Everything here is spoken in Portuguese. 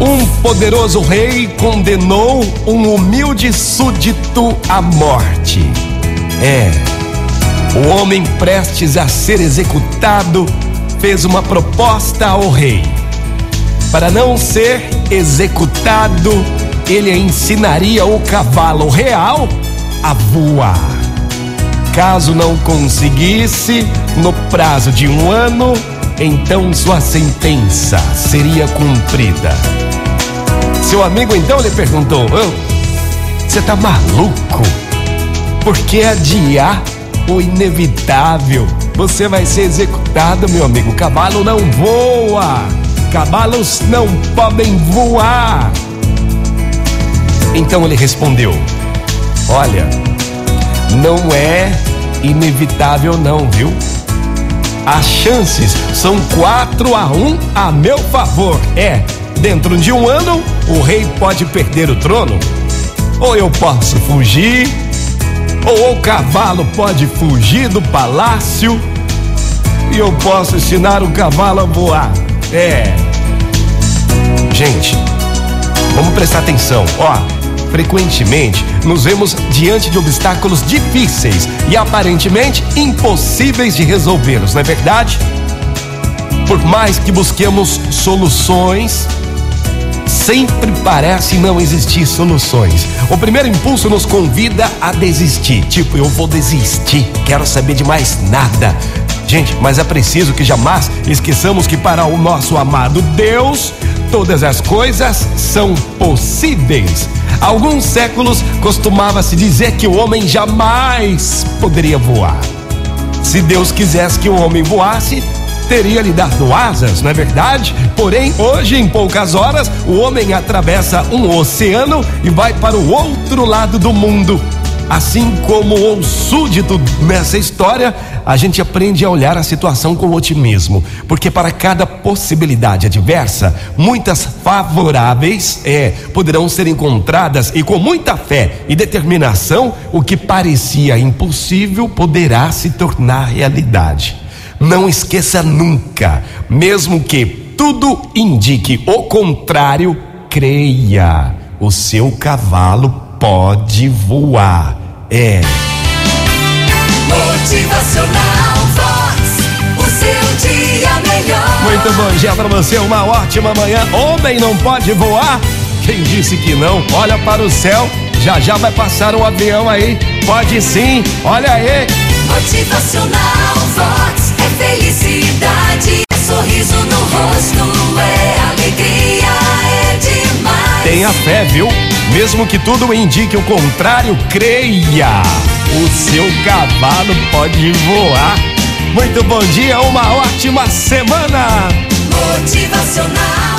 Um poderoso rei condenou um humilde súdito à morte. É. O homem prestes a ser executado fez uma proposta ao rei. Para não ser executado, ele ensinaria o cavalo real a voar. Caso não conseguisse, no prazo de um ano, então sua sentença seria cumprida. Seu amigo então lhe perguntou: Você tá maluco? Por que adiar o inevitável? Você vai ser executado, meu amigo. Cavalo não voa. Cavalos não podem voar. Então ele respondeu: Olha, não é inevitável, não, viu? As chances são 4 a 1 a meu favor. É, dentro de um ano, o rei pode perder o trono. Ou eu posso fugir, ou o cavalo pode fugir do palácio, e eu posso ensinar o cavalo a voar. É. Gente, vamos prestar atenção. Ó, frequentemente nos vemos diante de obstáculos difíceis e aparentemente impossíveis de resolvê-los, não é verdade? Por mais que busquemos soluções, sempre parece não existir soluções. O primeiro impulso nos convida a desistir, tipo, eu vou desistir, quero saber de mais nada. Gente, mas é preciso que jamais esqueçamos que para o nosso amado Deus, todas as coisas são possíveis. Há alguns séculos costumava-se dizer que o homem jamais poderia voar. Se Deus quisesse que o homem voasse, teria lhe dado asas, não é verdade? Porém, hoje, em poucas horas, o homem atravessa um oceano e vai para o outro lado do mundo. Assim como o súdito nessa história, a gente aprende a olhar a situação com otimismo, porque para cada possibilidade adversa, muitas favoráveis é, poderão ser encontradas e com muita fé e determinação, o que parecia impossível poderá se tornar realidade. Não esqueça nunca, mesmo que tudo indique o contrário, creia, o seu cavalo pode voar. É. Motivacional Vox. O seu dia melhor. Muito bom dia para você, uma ótima manhã. Homem não pode voar? Quem disse que não? Olha para o céu, já já vai passar um avião aí. Pode sim, olha aí. Motivacional Vox. É felicidade. É sorriso no rosto. É alegria. É demais. Tenha fé, viu? Mesmo que tudo indique o contrário, creia. O seu cavalo pode voar. Muito bom dia, uma ótima semana. Motivacional